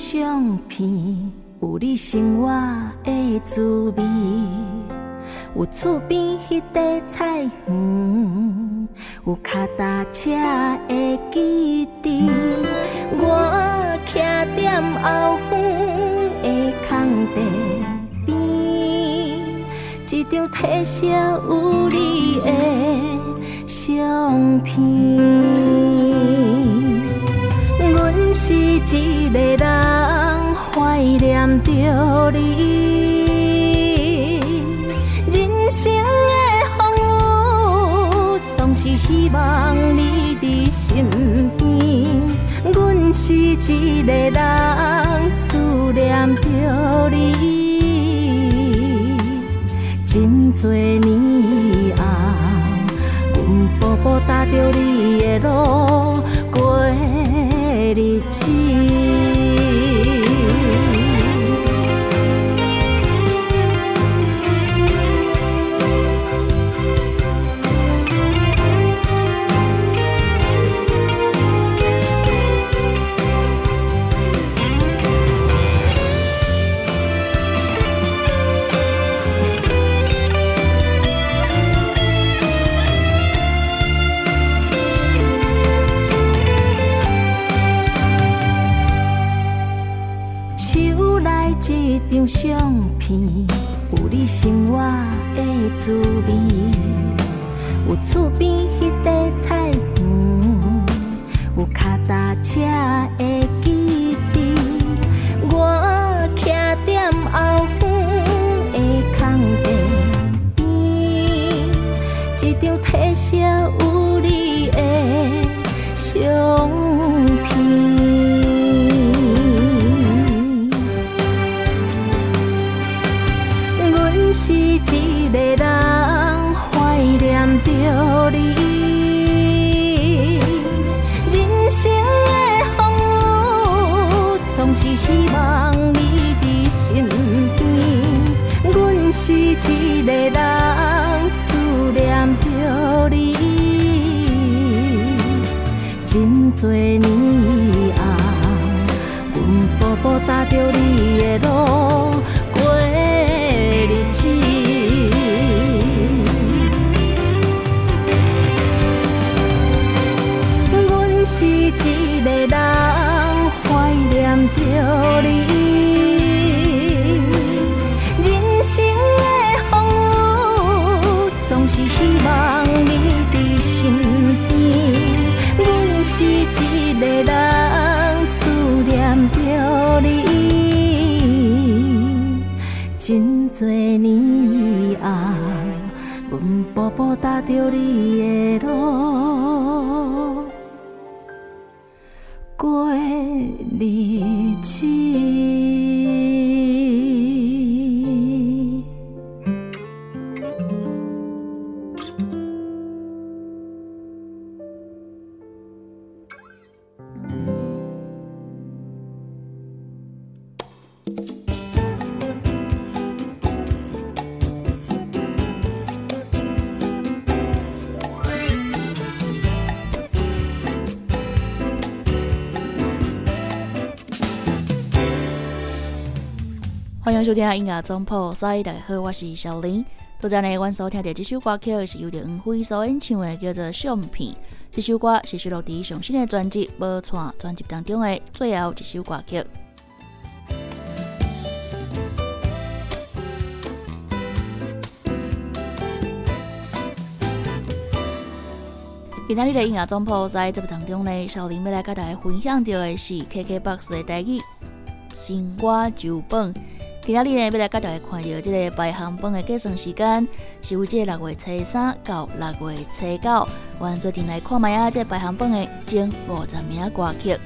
相片，有你生活的滋味，有厝边迄块菜园，有脚踏车的基地。我徛在后园的空地边，一张褪色有你的相片。是一个人怀念着你，人生的风雨总是希望你伫身边。阮是一个人思念着你，真多年后，阮步步踏着你的路。日子。张相片，有你生活的滋味，有厝边迄块菜园，有脚踏车多年后，阮步步踏着你的路步步踏着你的路。过日子。收听音乐总铺，所大家好，我是小林。拄则呢，阮所听到这首歌曲是由着黄飞所演唱的，叫做《相片》。这首歌是收录在上新的专辑《无错》专辑当中的最后一首歌曲。今天的音乐总铺在这部当中呢，小林要来跟大家分享到的是 KKBOX 的代语《新歌酒蹦》。今仔日呢，要来跟大家看到这个排行榜的计算时间，是为这六月初三到六月初九。我们决定来看卖啊，这排行榜的前五十名歌曲。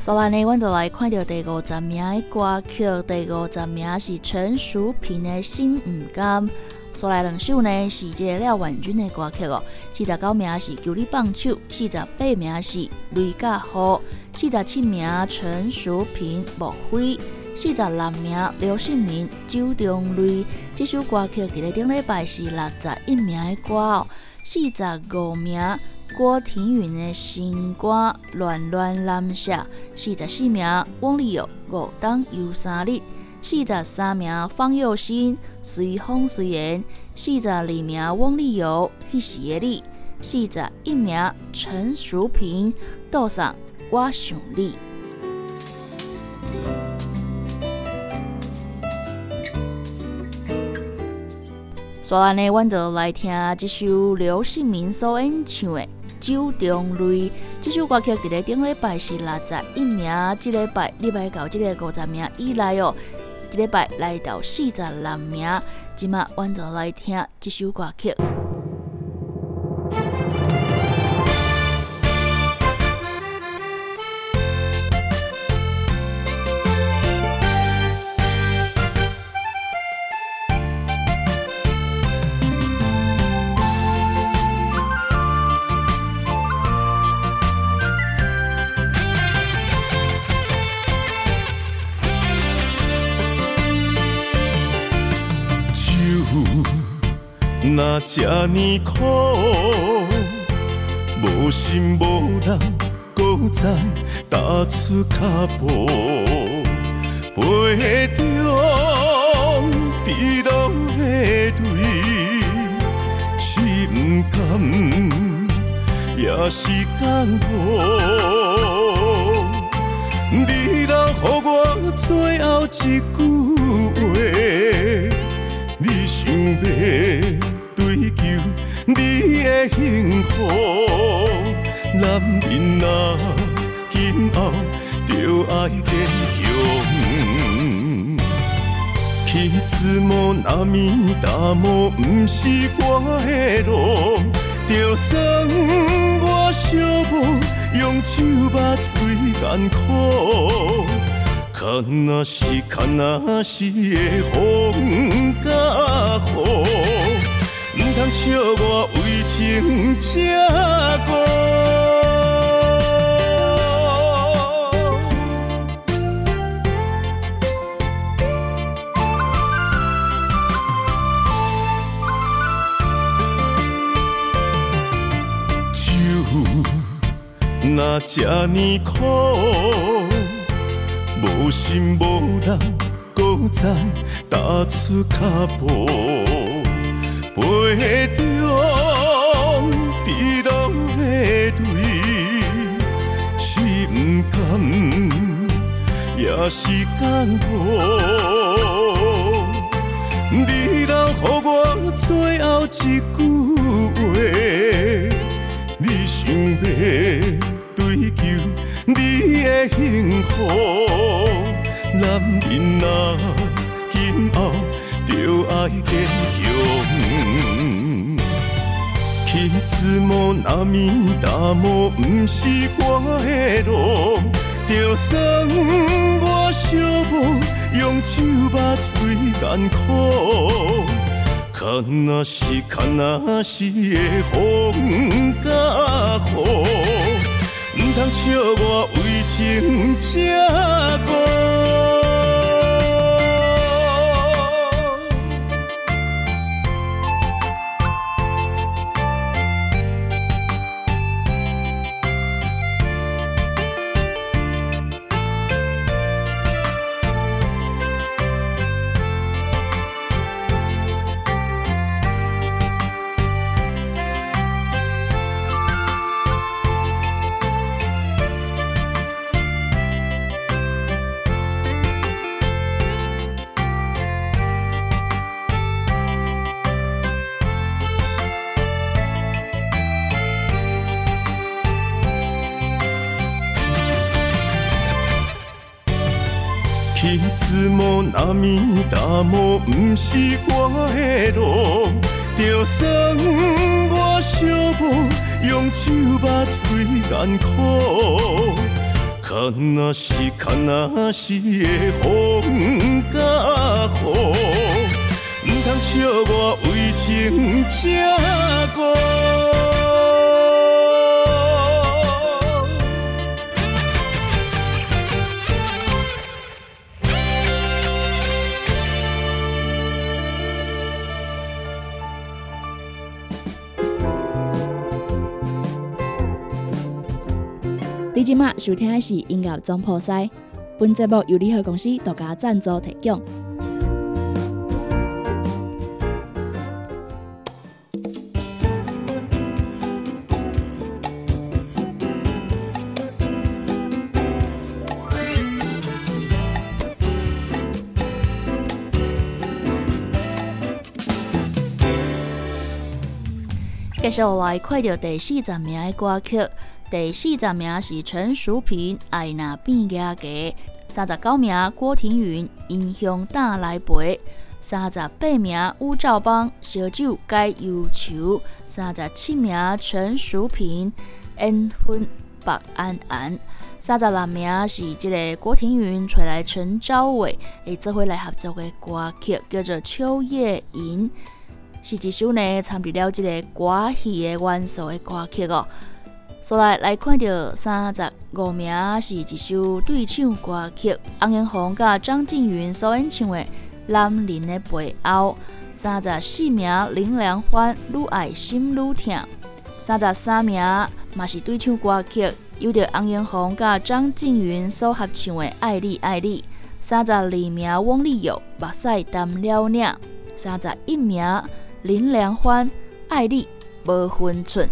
所以呢，阮就来看到第五十名的歌曲，第五十名是陈淑萍的《心唔甘》。所来两首呢是这个廖婉君的歌曲哦。四十九名是《求你放手》，四十八名是《雷甲雨》，四十七名陈淑萍《莫非》，四十六名刘信明《周中瑞》。这首歌曲伫咧顶礼拜是六十一名的歌哦。四十五名。郭庭云的新歌《乱乱蓝色》，四十四名；汪丽友《五档游三日》，四十三名；方佑新《随风随缘》，四十二名；翁丽友《迄时的你》，四十一名；陈淑萍《道上我想你》。所以呢，阮就来听这首刘姓民所演唱的。酒中泪，这首歌曲伫咧顶礼拜是六十一名，即礼拜礼拜到即个五十名以来哦，一礼拜来到四十六名，即马阮就来听这首歌曲。那这呢苦，无心无人，搁再踏出脚步，杯中滴落的泪，是不甘，也是感动。你若予我最后一句话，你想要？的幸福，男人啊，今后就爱坚强。去慈母那面大母，不是我的路，就算我寂寞，用手把嘴干苦，看那是看那是的风甲雨。唔通笑我情这过，酒。若这呢苦，无心无人，搁再踏出脚步。杯中也是感动。你留予我最后一句话，你想要追求你的幸福，男人啊，今后就爱坚强。去慈母那面大母，不是我的路。就算我寂寞，用手把嘴干苦，看若是看若是的风甲雨，唔通笑我为情这过。不是我的路，就算我寂寞，用手把嘴干苦，看那是看那是的风甲雨。不通笑我为情这孤。你今麦收听的是音乐总破塞，本节目由联合公司独家赞助提供。接下来看到第四十名的歌曲，第四十名是陈淑萍《爱那变价价》，三十九名郭庭云《英雄打来陪》，三十八名吴兆邦《烧酒解忧愁》，三十七名陈淑萍《恩婚白安安》，三十六名是这个郭庭云找来陈昭伟，诶，做回来合作的歌曲叫做《秋夜吟》。是一首呢，参与了这个歌戏的元素的歌曲哦。所来来看到三十五名是一首对唱歌曲，洪英红甲张静云所演唱的《男人的背后》。三十四名林良欢《愈爱心愈痛》。三十三名嘛是对唱歌曲，有着洪英红甲张静云所合唱的《爱你爱你》。三十二名汪丽友《目屎淡了领》。三十一名。林良欢，爱你无分寸。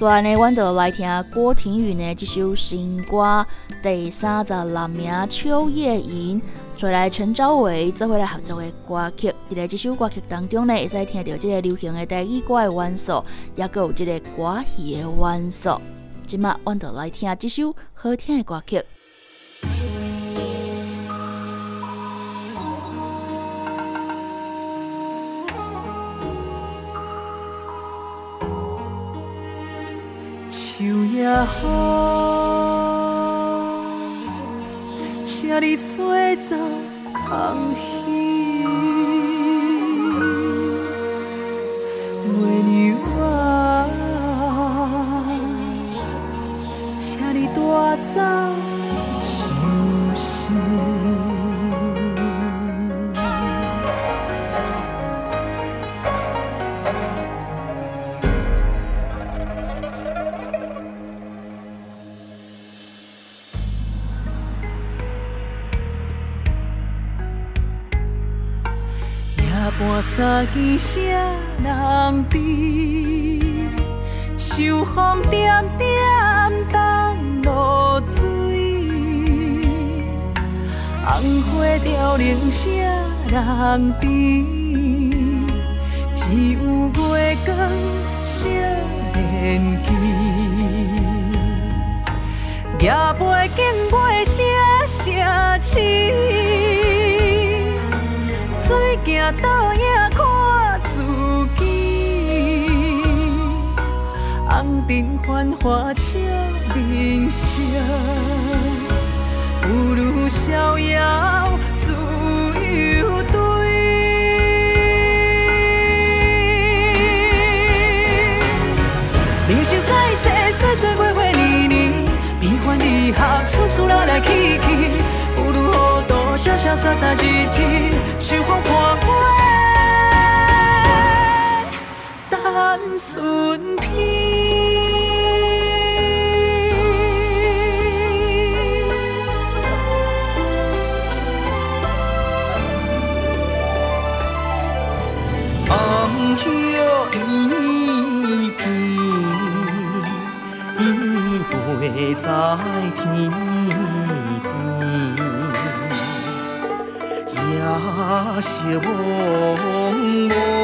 所以呢，阮就来听郭庭云的这首新歌《第三十六名秋叶吟》。再来陈昭伟做回来合作的歌曲，在这首歌曲当中呢，会使听到这个流行的台语歌的元素，也有这个歌戏的元素。今麦，阮就来听这首好听的歌曲。秋夜好，请你吹走空虚，月娘啊，请你带走半三更谁人知？秋风点点东落水，红花凋零谁人知？只有月光少年记，夜背景月声声痴。水行倒影看自己，红尘繁华笑人生，不如逍遥自由对。人生在世，岁岁月月年年，悲欢离合，处处来来去去。潇潇洒洒，日日秋风破月，等春天。红叶一片，依偎在天也是茫茫，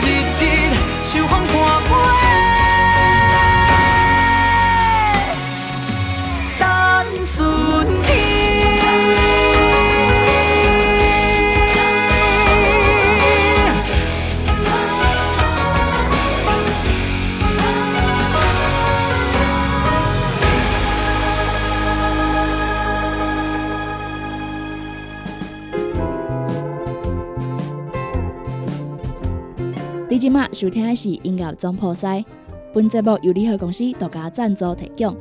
日日秋风收听的是音乐总破塞，本节目由联合公司独家赞助提供。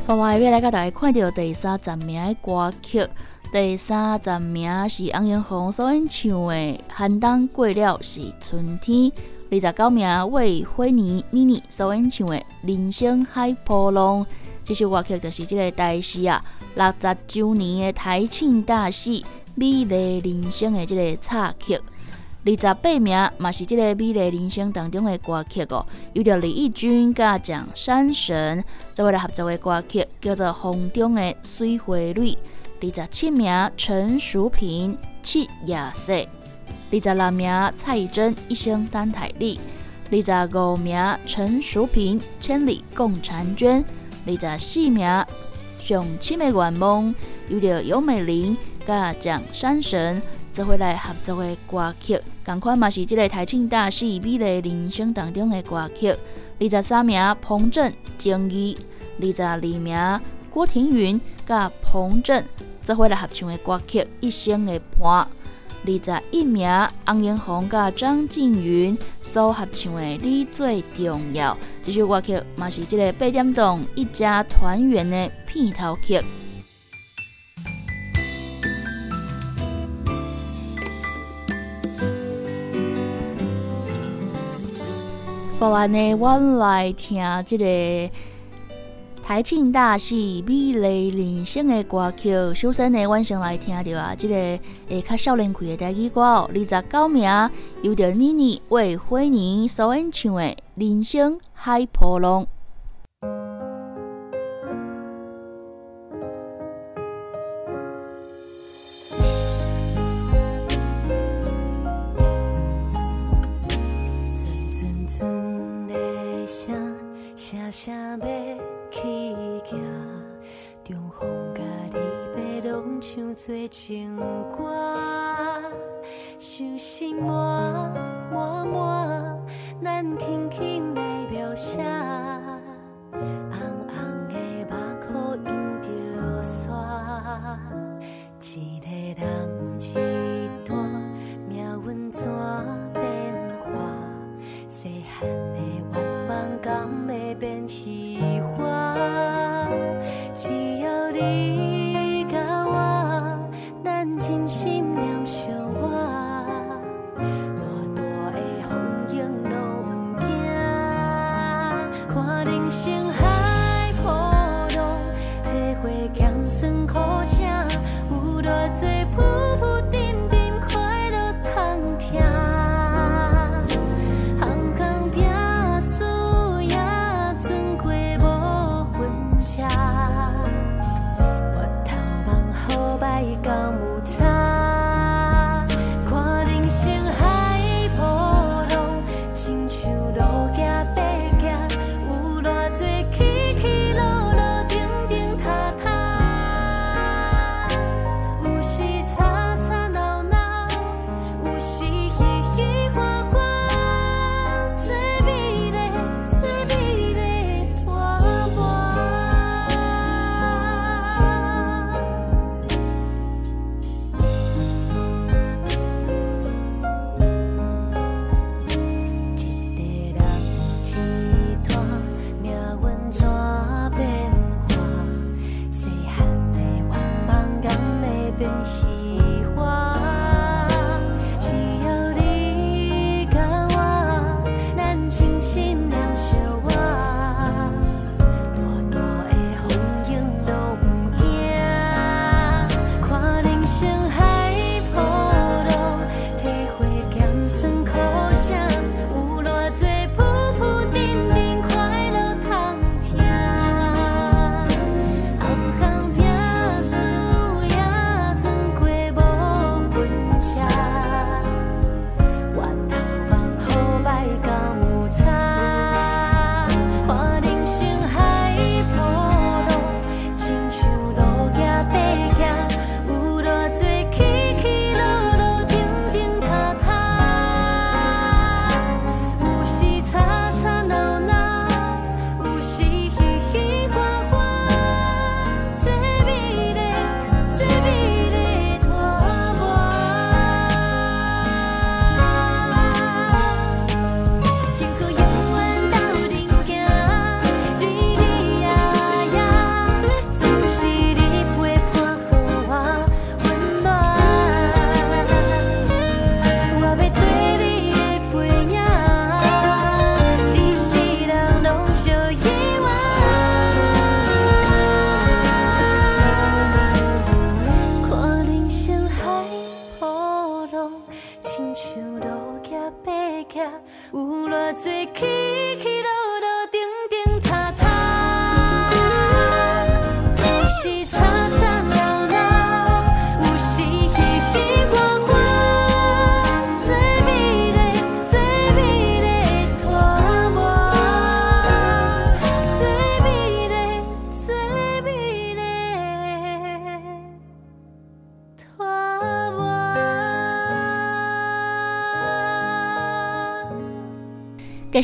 所来要来甲大家看到第三十名的歌曲。第三十名是翁英红所演唱的《寒冬过了是春天》，二十九名为辉尼妮妮所演唱的《人生海波浪》。这首歌曲就是这个台视啊六十周年的台庆大戏《美丽人生》的这个插曲。二十八名嘛是这个《美丽人生》当中的歌曲哦，有着李翊君甲蒋山神做为了合作的歌曲，叫做《风中的水花蕊》。二十七名陈淑萍《七夜色》，二十六名蔡依珍《一生单台历》，二十五名陈淑萍《千里共婵娟》，二十四名上七的愿望有着尤美玲甲蒋山神做回来合作的歌曲，同款嘛是这个台庆大戏《美丽人生》当中的歌曲。二十三名彭震《情义》，二十二名郭庭云甲彭震。做伙来合唱的歌曲《一生的伴》，二十一名红英红甲张静云所合唱的《你最重要》，这首歌曲嘛是这个八点档一家团圆的片头曲。所来呢，我来听这个。台庆大戏《美丽人生》的歌曲，首先呢，晚上来听到啊，这个诶较少年气的台语歌哦，二十九名由着妮妮为辉妮所演唱的《人生海波浪》。做情歌，想心满满满，咱轻轻的描写。红红的眼眶映着沙，一个人一段命运怎变化？细汉的愿望，敢会变心？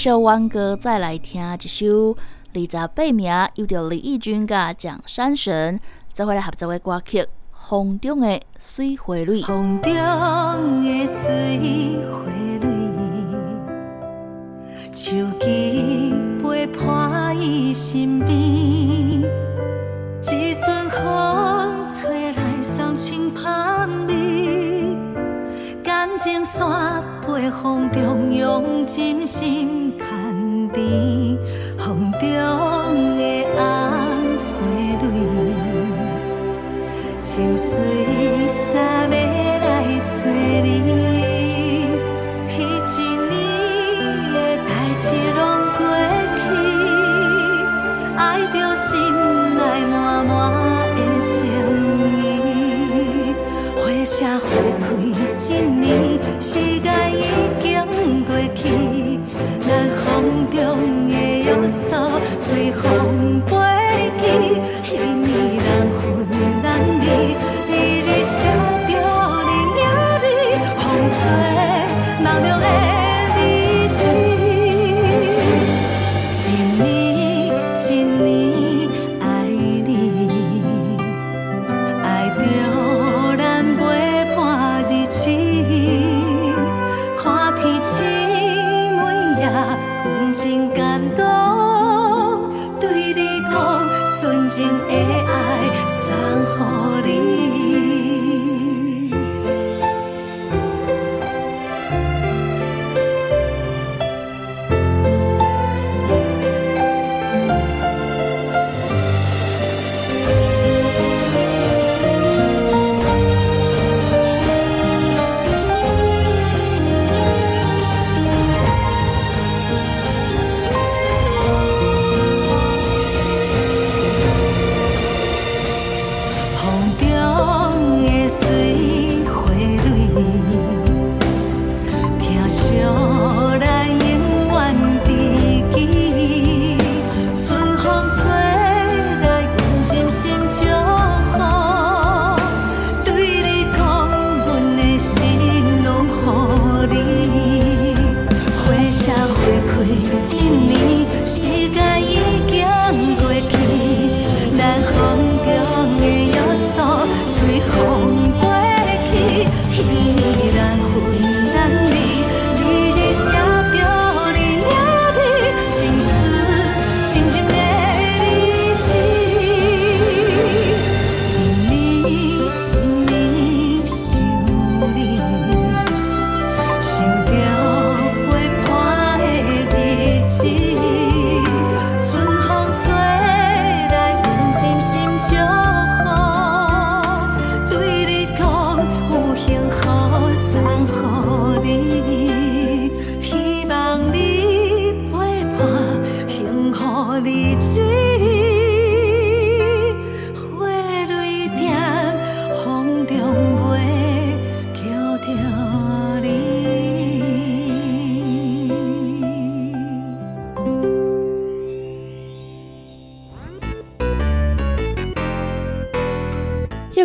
首完歌，再来听一首二十八名，有着李翊君甲蒋山神做伙来合作的歌曲《风中的水花蕊》。风中的水花蕊，手机陪伴伊身边，一阵风吹来，送清香味。情山飞风中，用真心牵甜，风中的红花蕊，情丝丝要来找你。风飞去，彼年难分难离。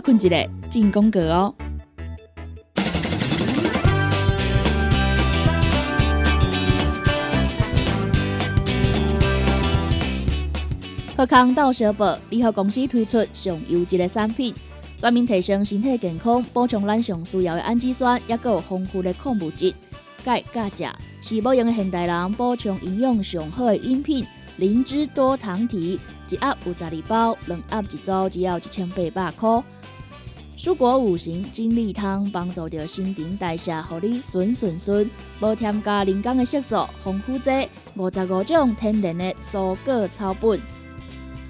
困一个进攻格哦。贺康到小宝联合公司推出上优质的产品，专门提升身体健康，补充咱上需要的氨基酸，也有丰富的矿物质。钙、钾、钾是保养的现代人补充营养上好的饮品。灵芝多糖体一盒有十二包，两盒一组只要一千八百块。蔬果五行精力汤帮助着新陈代谢，互你顺顺顺，无添加人工的色素，防腐剂五十五种天然的蔬果草本，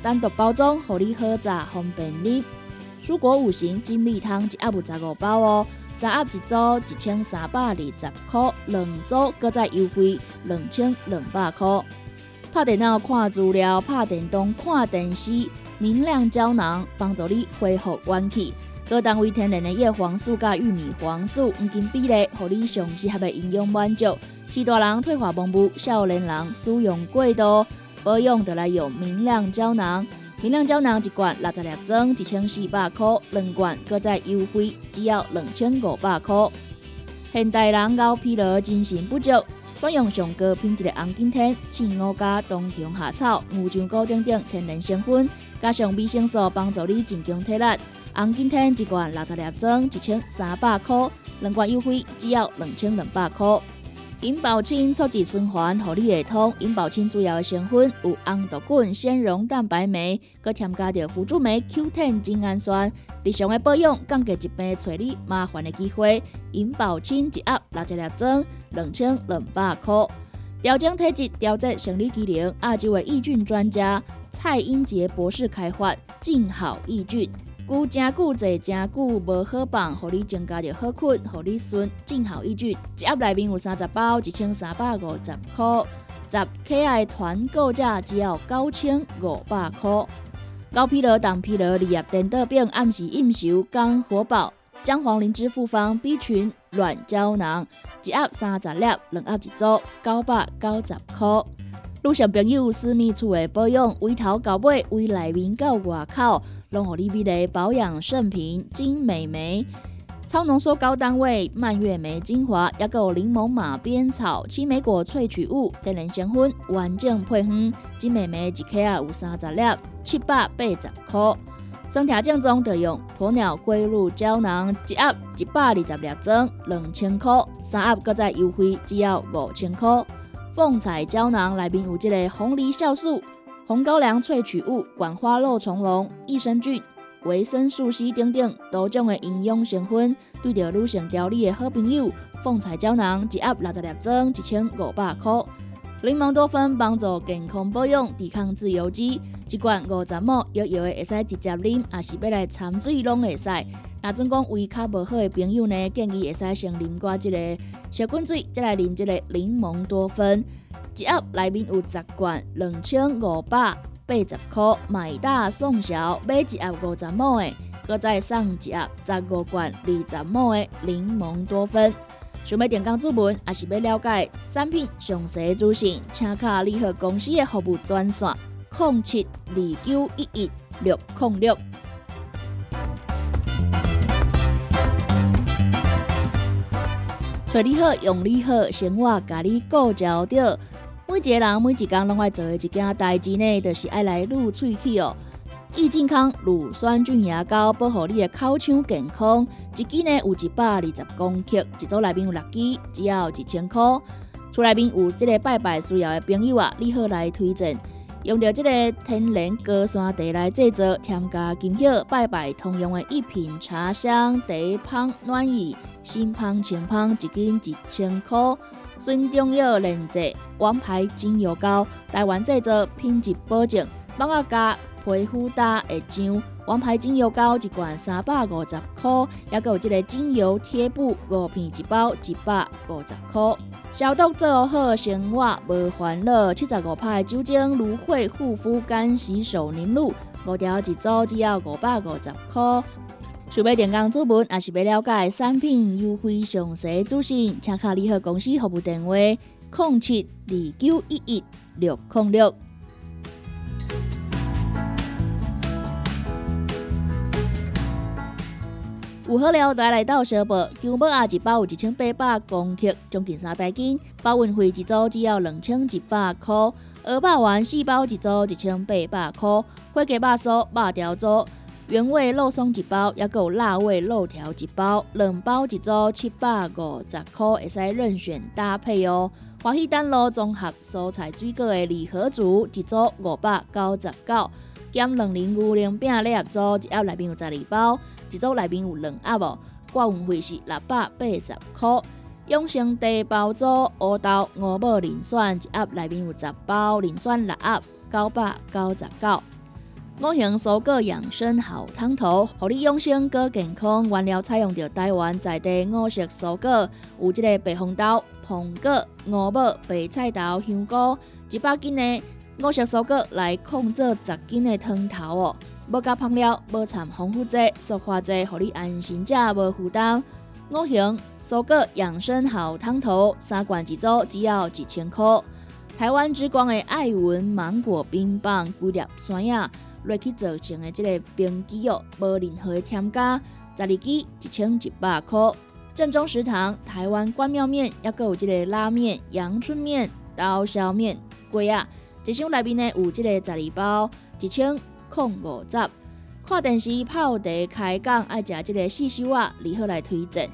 单独包装，互你好榨方便饮。蔬果五行精力汤一盒有十五包哦，三盒一组一千三百二十块，两组搁再优惠两千两百块。拍电脑看资料，拍电动看电视，明亮胶囊帮助你恢复元气。各单位天然的叶黄素加玉米黄素黄金比例，互你上适合的营养满足。是大人退化盲目，少年人使用过度，保养得来用明亮胶囊。明亮胶囊一罐六十粒装，一千四百块；两罐各再优惠，只要两千五百块。现代人熬疲劳、精神不足，选用上高品质的红景天、青乌加冬虫夏草、乌鸡膏等等天然成分，加上维生素，帮助你增强体力。红景天一罐六十粒装，一千三百块；两罐优惠，只要两千两百块。银保清促进循环，合理会通。银保清主要的成分有红豆菌、纤溶蛋白酶，佮添加着辅助酶 Q10 精氨酸。日常的保养，降低一病找你麻烦的机会。银保清一盒六十粒装，两千两百块。调整体质，调节生理机能，亚洲的益菌专家蔡英杰博士开发静好益菌。久真久坐真久无好放，互你增加着好困，互你顺正好一句。一盒内面有三十包，一千三百五十块。十 K I 团购价只要九千五百块。高疲劳、当疲劳，利用电豆饼暗时应酬刚火爆。姜黄灵芝复方 B 群软胶囊，一盒三十粒，两盒一组，九百九十块。路上朋友私密处的保养，从头到尾，从内面到外口。龙火利比雷保养圣品金美眉，超浓缩高单位蔓越莓精华，也有柠檬马鞭草青梅果萃取物天然成分，完整配方金美眉一克有三十粒，七百八十块。身体正宗的用鸵鸟龟鹿胶囊，一盒一百二十粒装，两千块，三盒搁再优惠，只要五千块。凤彩胶囊内面有这个红梨酵素。红高粱萃取物、管花肉苁蓉、益生菌、维生素 C 等等多种的营养成分，对着女性调理的好朋友。凤彩胶囊一盒六十粒装，一千五百块。柠檬多酚帮助健康保养，抵抗自由基，一罐五十毫摇摇的会使直接啉，也是要来掺水拢会使。那总讲胃口无好的朋友呢，建议会使先啉寡即个小滚水，再来啉即个柠檬多酚。一盒内面有十罐，两千五百八十块，买大送小，买一盒五十毫的，搁再送一盒十五罐二十毫的柠檬多酚。想要点讲注文，也是要了解产品详细资讯，请卡联合公司的服务专线：零七二九一一六零六。找你好，用你好，生活甲你顾焦到。每一个人每一工拢爱做的一件代志呢，就是爱来撸喙齿哦。益健康乳酸菌牙膏，保护你的口腔健康。一支呢有一百二十公克，一组内面有六支，只要一千块。厝内面有这个拜拜需要的朋友啊，你好来推荐。用着这个天然高山茶来制作，添加金叶拜拜通用的一品茶香茶香暖意，新芳清芳一斤一千块。孙中药炼制王牌精油膏，台湾制作，品质保证，帮我加。皮肤搭会痒，王牌精油膏一罐三百五十块，也有这个精油贴布五片一包一百五十块。消毒做好生活无烦恼，七十五派酒精芦荟护肤干洗手凝露，五条一组只要五百五十块。想要电工主文，也是要了解产品优惠详细资讯，请卡联合公司服务电话：零七二九一一六零六。有好料带来到小宝，姜母鸭一包有一千八百公克，将近三袋斤，包运费一组只要两千一百块。鹅霸丸四包一组一千八百块，火鸡肉酥、肉条组、原味肉松一包，也有辣味肉条一包，两包一组七百五十块，会使任选搭配哦。华喜丹路综合蔬菜水果的礼盒组一组五百九十九，减两零牛奶饼礼盒组一盒内面有十二包。一组内面有两盒哦，挂运费是六百八十块。永生茶包组乌豆五宝磷酸一盒内面有十包，磷酸六盒九百九十九。五行蔬果养生好汤头，互你养生更健康。原料采用着台湾在地五色蔬果，有即个白红豆、苹果、五宝、白菜头、香菇，一百斤的五色蔬果来控制十斤的汤头哦。无加香料，无掺防腐剂、塑化剂，互你安心食无负担。五行蔬果养生好汤头，三罐一组，只要一千块。台湾之光的爱文芒果冰棒，规粒酸呀，落去造成的这个冰机哦，无任何的添加，十二支一千一百块。正宗食堂台湾关庙面，也有这个拉面、阳春面、刀削面，贵啊！一箱内面呢有这个十二包，一千。控五十，看电视泡茶开讲，爱食这个细修啊，如何来推荐？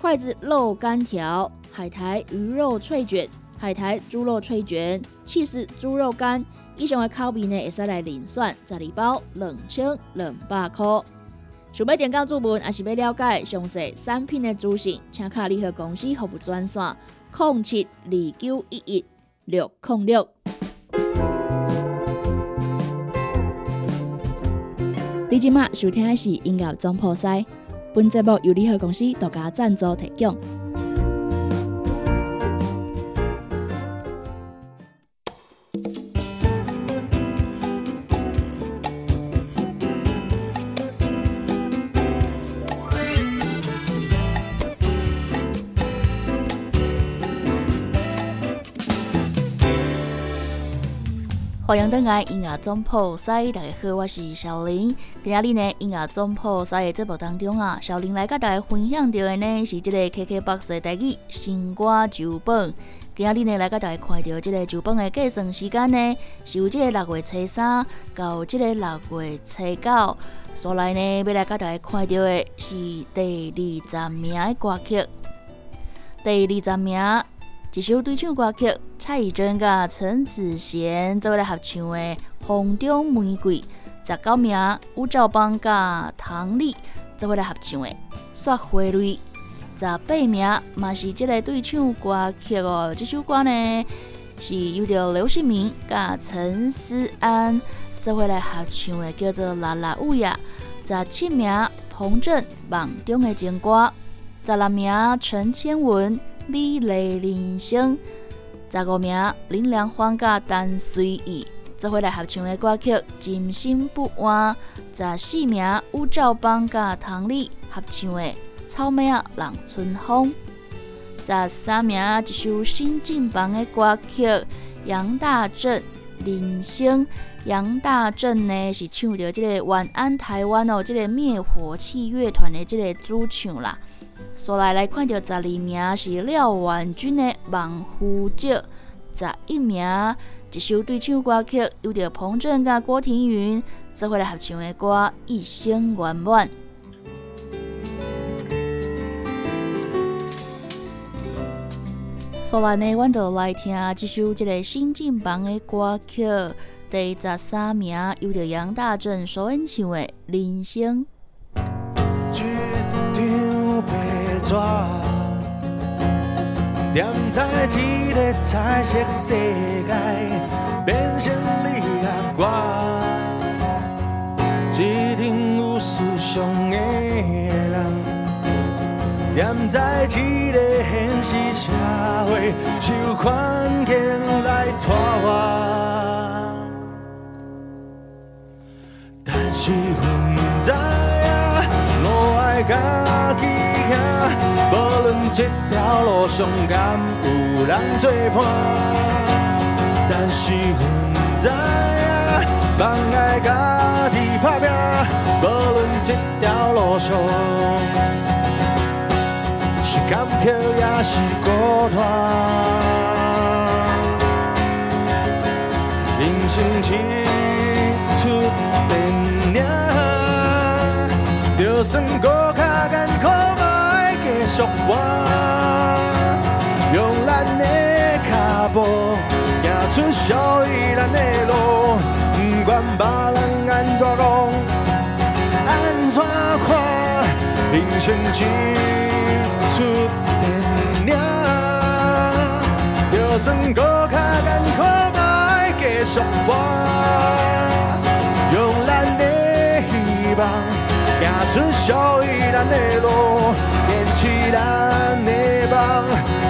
筷子肉干条、海苔鱼肉脆卷、海苔猪肉脆卷、气势猪肉干，以上的口味呢，会使来零算十二包两千两百块。想要点讲注文，还是要了解详细产品的资讯，请卡联合公司服务专线：零七二九一一六零六。你今麦收听的是音乐总破塞，本节目由联合公司独家赞助提供。欢迎登来音乐总铺西，大家好，我是小林。今日呢，音乐总铺西的节目当中啊，小林来甲大家分享到的呢是这个 KKBOX 的台语新歌酒本。今日呢，来甲大家看到这个酒本的计算时间呢，是由这个六月初三到这个六月初九。所来呢，要来甲大家看到的是第二十名的歌曲，第二十名。一首对唱歌曲，蔡依珍甲陈子贤做为来合唱的《风中玫瑰》；十九名吴兆邦甲唐丽做为来合唱的《雪花蕊》；十八名嘛是这个对唱歌曲哦。这首歌呢是由着刘信明甲陈思安做为来合唱的，叫做《啦啦舞呀》；十七名彭震梦中的情歌；十六名陈千文。美丽人生，十五名林良欢甲陈随意做回来合唱的歌曲《真心不安》，十四名吴兆邦甲唐丽合唱的《草莓啊望春风》，十三名一首新进版的歌曲杨大正人生。杨大正呢是唱着这个《晚安台湾》哦，这个灭火器乐团的这个主唱啦。所来来看到十二名是廖婉君的《望夫者》，十一名一首对唱歌曲，由着彭震甲郭庭云做伙来合唱的歌《一生圆满》。所来呢，阮就来听这首这个新进榜的歌曲，第十三名由着杨大正所演唱的《人生》。踮在一个彩色世界，变成你甲我，一定有思想的。踮在一个现实社会，受环境来拖我，但是阮知影，路爱家己行。无论这条路上敢有人做伴，但是阮知影，放爱家己打拼。无论这条路上是坎坷也是孤单，人生一出电影，就算搁较艰苦。续我，用咱的脚步行出属于咱的路，不管别人安怎讲，安怎看，人生一出电影，就算搁较艰苦，嘛继续我，用咱的希望。行出属于咱的路，坚持咱的梦，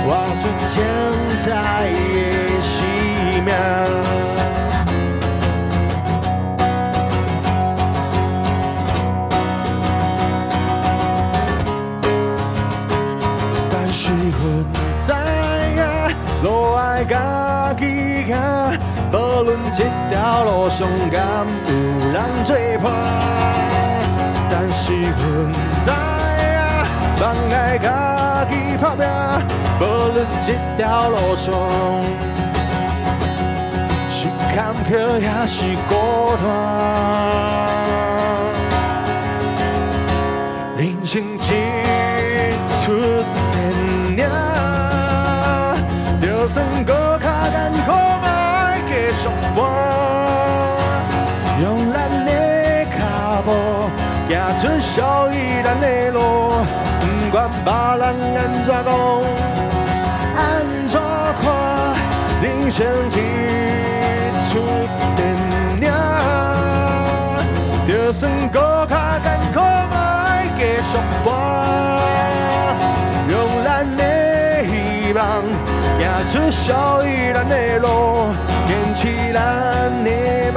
活出精彩的生命。路上敢有人作伴。但是阮知影，放爱。家己打拼，无论这条路上是坎坷也是孤单，人生一出电影，就算搁较艰苦，嘛继行出属于咱的路，不管别人安怎讲，安怎看，人生一出电影，就算搁较艰苦，嘛继续活，用咱的希望行出属于咱的路，坚持咱的梦。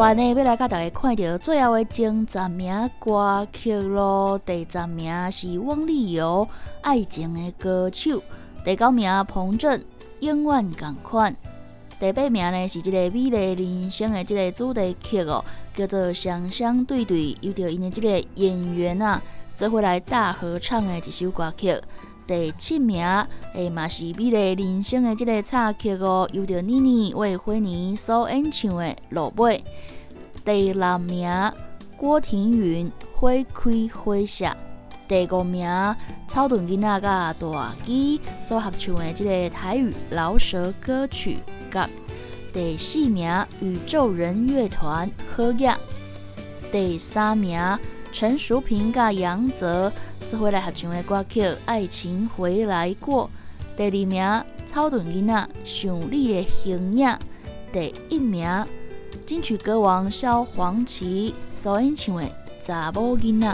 所来呢，要来甲大家看到最后的前十名歌曲咯。第十名是汪丽友《爱情的歌手》，第九名彭震《永远共款》，第八名呢是这个美丽人生的这个主题曲哦，叫做《双双对对》，由着因的这个演员啊，做回来大合唱的一首歌曲。第七名诶嘛是美丽人生的这个插曲哦，由着妮妮为惠妮所演唱的《落尾》。第六名郭庭云《花开花谢》。第五名超顿囡仔甲大鸡所合唱的这个台语饶舌歌曲《甲第四名宇宙人乐团《喝呀》。第三名陈淑萍甲杨泽做回来合唱的歌曲《爱情回来过》。第二名草屯囡仔想你的形影。第一名金曲歌王萧煌奇所演唱的《查某囡仔》。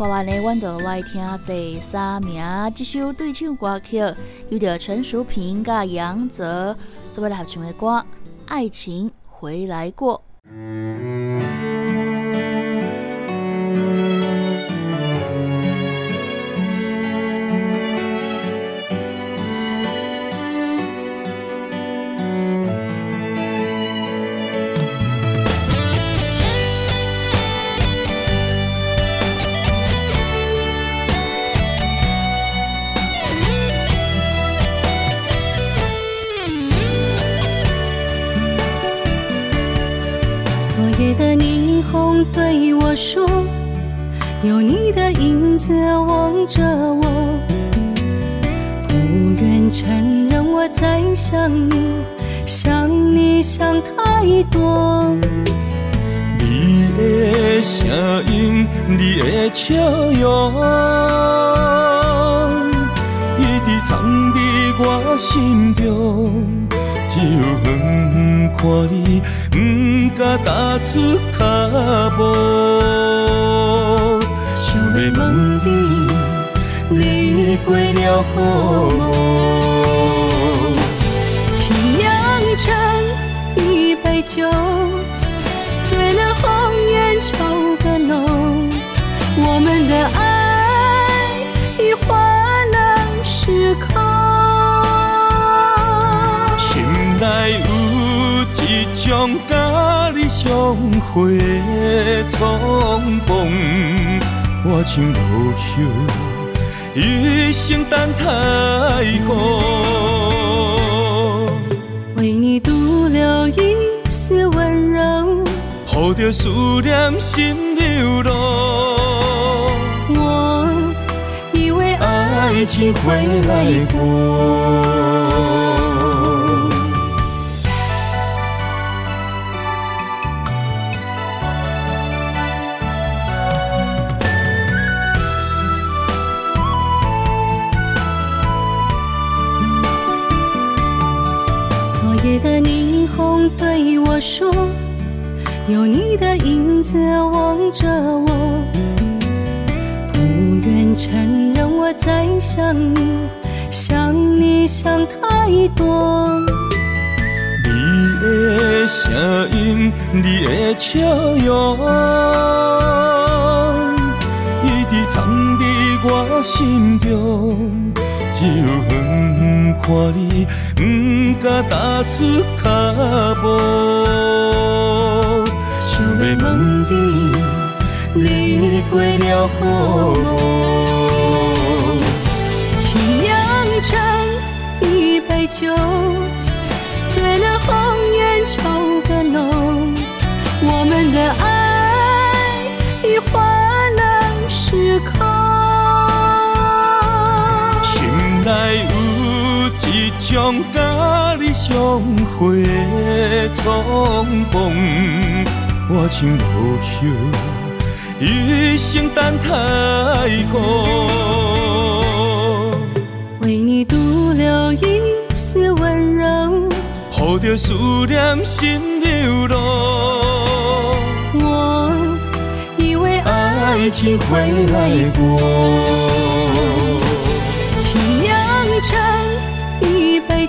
接下来呢，阮就来听第三名这首对唱歌曲，有着陈淑萍甲杨泽做为合唱的歌《爱情回来过》。相会的冲动，我像落叶，一生等太空。为你独留一丝温柔，抱着思念心流浪。我以为爱情回来过。说：“有你的影子望着我，不愿承认我在想你，想你想太多。”你的声音，你的笑容，一直藏在我心中。就远看你，不敢踏出脚步。想要问你，你过了好无？有一种甲你相会的冲动，我像落叶，一生等太空。为你独留一丝温柔，抱着思念心流浪。我以为爱情会来过。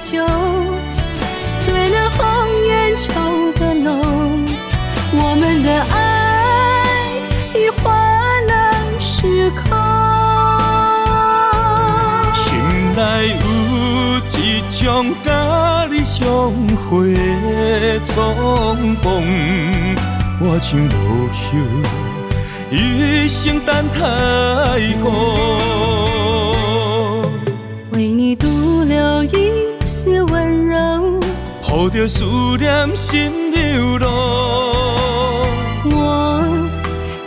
酒，醉了红颜愁更浓。我们的爱已换了时空。心内有一种甲你相会的冲动，我像落叶，一生等太空。一丝温柔，抱着思念心流落。我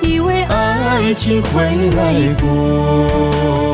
以为爱爱情回来过。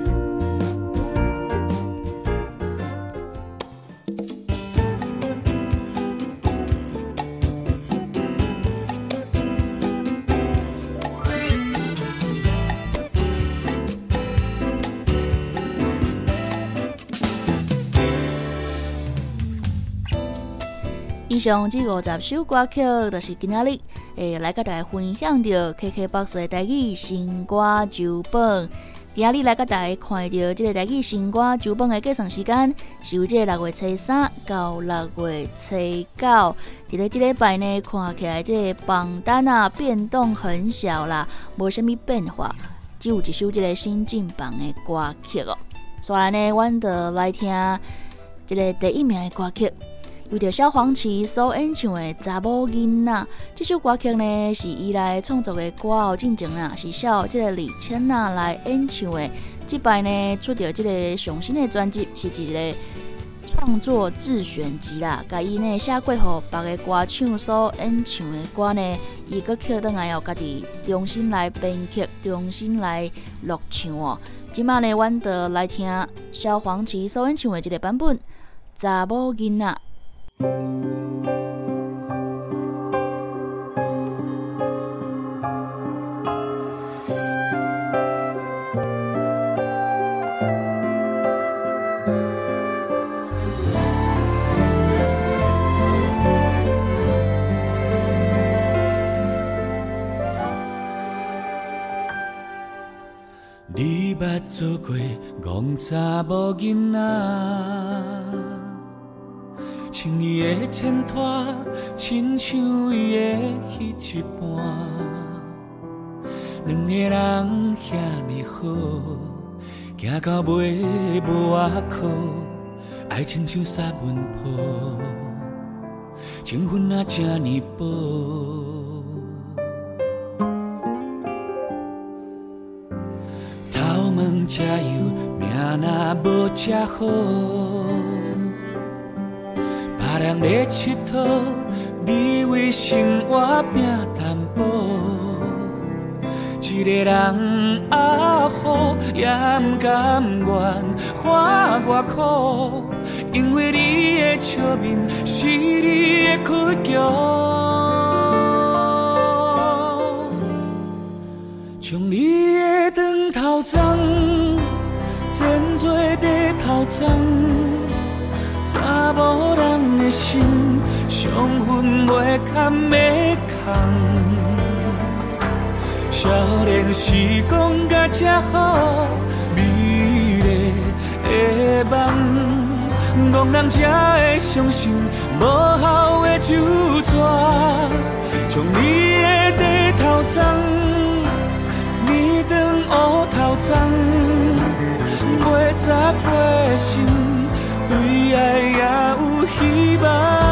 上这五十首歌曲，就是今仔日诶来甲大家分享着 KKBOX 的台语新歌周榜。今仔日来甲大家看到这个台语新歌周榜的计算时间，是由这六月初三到六月初九。伫咧这礼拜呢，看起来这个榜单啊变动很小啦，无虾米变化，只有一首这个新进榜的歌曲哦。所以呢，阮就来听这个第一名的歌曲。为着小黄旗所演唱的《查某囡仔》，这首歌曲呢是伊来创作的歌后进前啦，是小这个李千娜来演唱的。这摆呢出着这个上新的专辑，是一个创作自选集啦。甲伊呢写过互别个歌手所演唱的歌呢，伊搁捡倒来后，家己重新来编曲，重新来录唱哦。即摆呢，阮得来听小黄旗所演唱的这个版本《查某囡仔》。你捌做过戆查某囡仔？穿伊的衬托，亲像伊的彼一半。两个人遐尼好，行到尾无外靠，爱亲像沙文坡，情分啊这尼薄。头毛加油，命若无这好。人咧佚佗，你为生活拼淡薄。一个人阿好，也不甘愿看我苦，因为你的笑面是你的屈辱，将你的长头鬃剪做地头鬃。查某人的心，伤痕袂堪的空。少年时光甲这好，美丽的梦，憨人才会相信无效的手纸，将你的地头鬃，你长乌头鬃，袂杂背心。爱也有希望。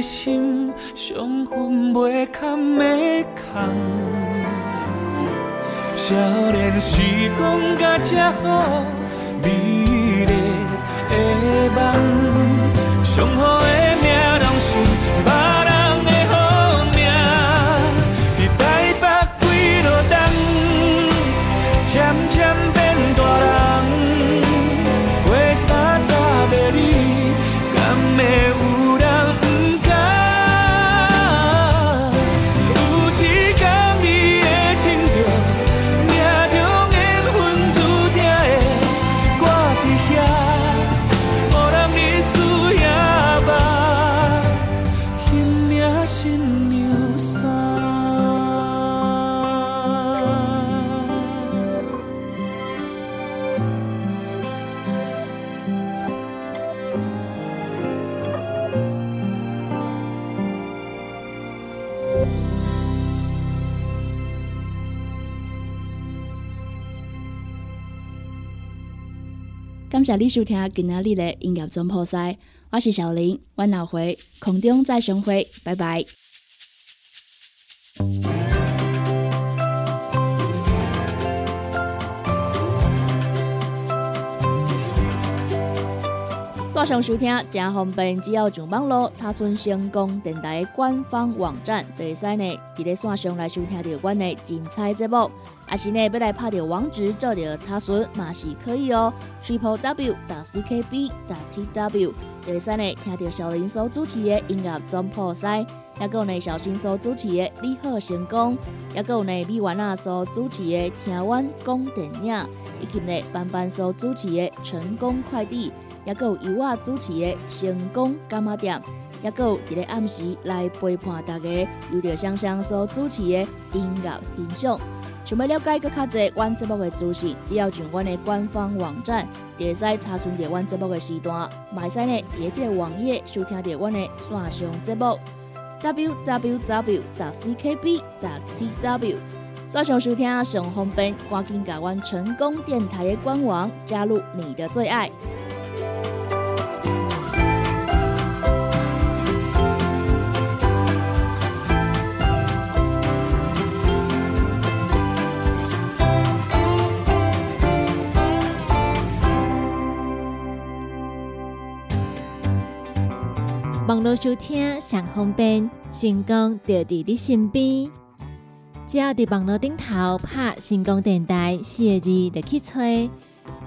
心，上分袂堪的空。少年时光甲这好，美丽的梦，上好的命谢你收听今仔日的音乐总破塞，我是小林，我后回空中再相会，拜拜。线上收听真方便，只要上网络查询成功电台官方网站，就会使呢伫咧线上来收听到阮的精彩节目。也是呢要来拍着网址做着查询嘛是可以哦，triple w. 打 c k b. 打 t w. 第三呢听到小林所主持的音乐总破塞，也有呢小新所主持的你好成功，也有呢米丸啊所主持的听完讲电影，以及呢班班所主持的成功快递。也有由我主持的成功干妈店，也有一个暗时来陪伴大家，有着香香所主持的音乐欣赏。想要了解更较侪阮节目的资讯，只要上阮的官方网站，就会使查询到阮节目的时段。买使呢，伫即个网页收听到阮的线上节目，w w w. 打 c k b. 打 t w。线上收听上方便，赶紧加阮成功电台的官网，加入你的最爱。网络收听上方便，成功就伫你身边。只要伫网络顶头拍“成功电台”四个字就去吹，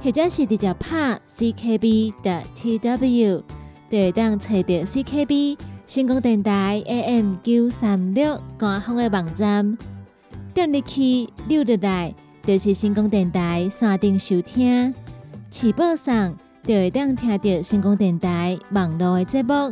或者是直接拍 “ckb” 的 “tw”，就会当找到 CKB 成功电台 AM 九三六官方的网站。点入去溜入来，就是成功电台山顶收听，起播上就会当听到成功电台网络的节目。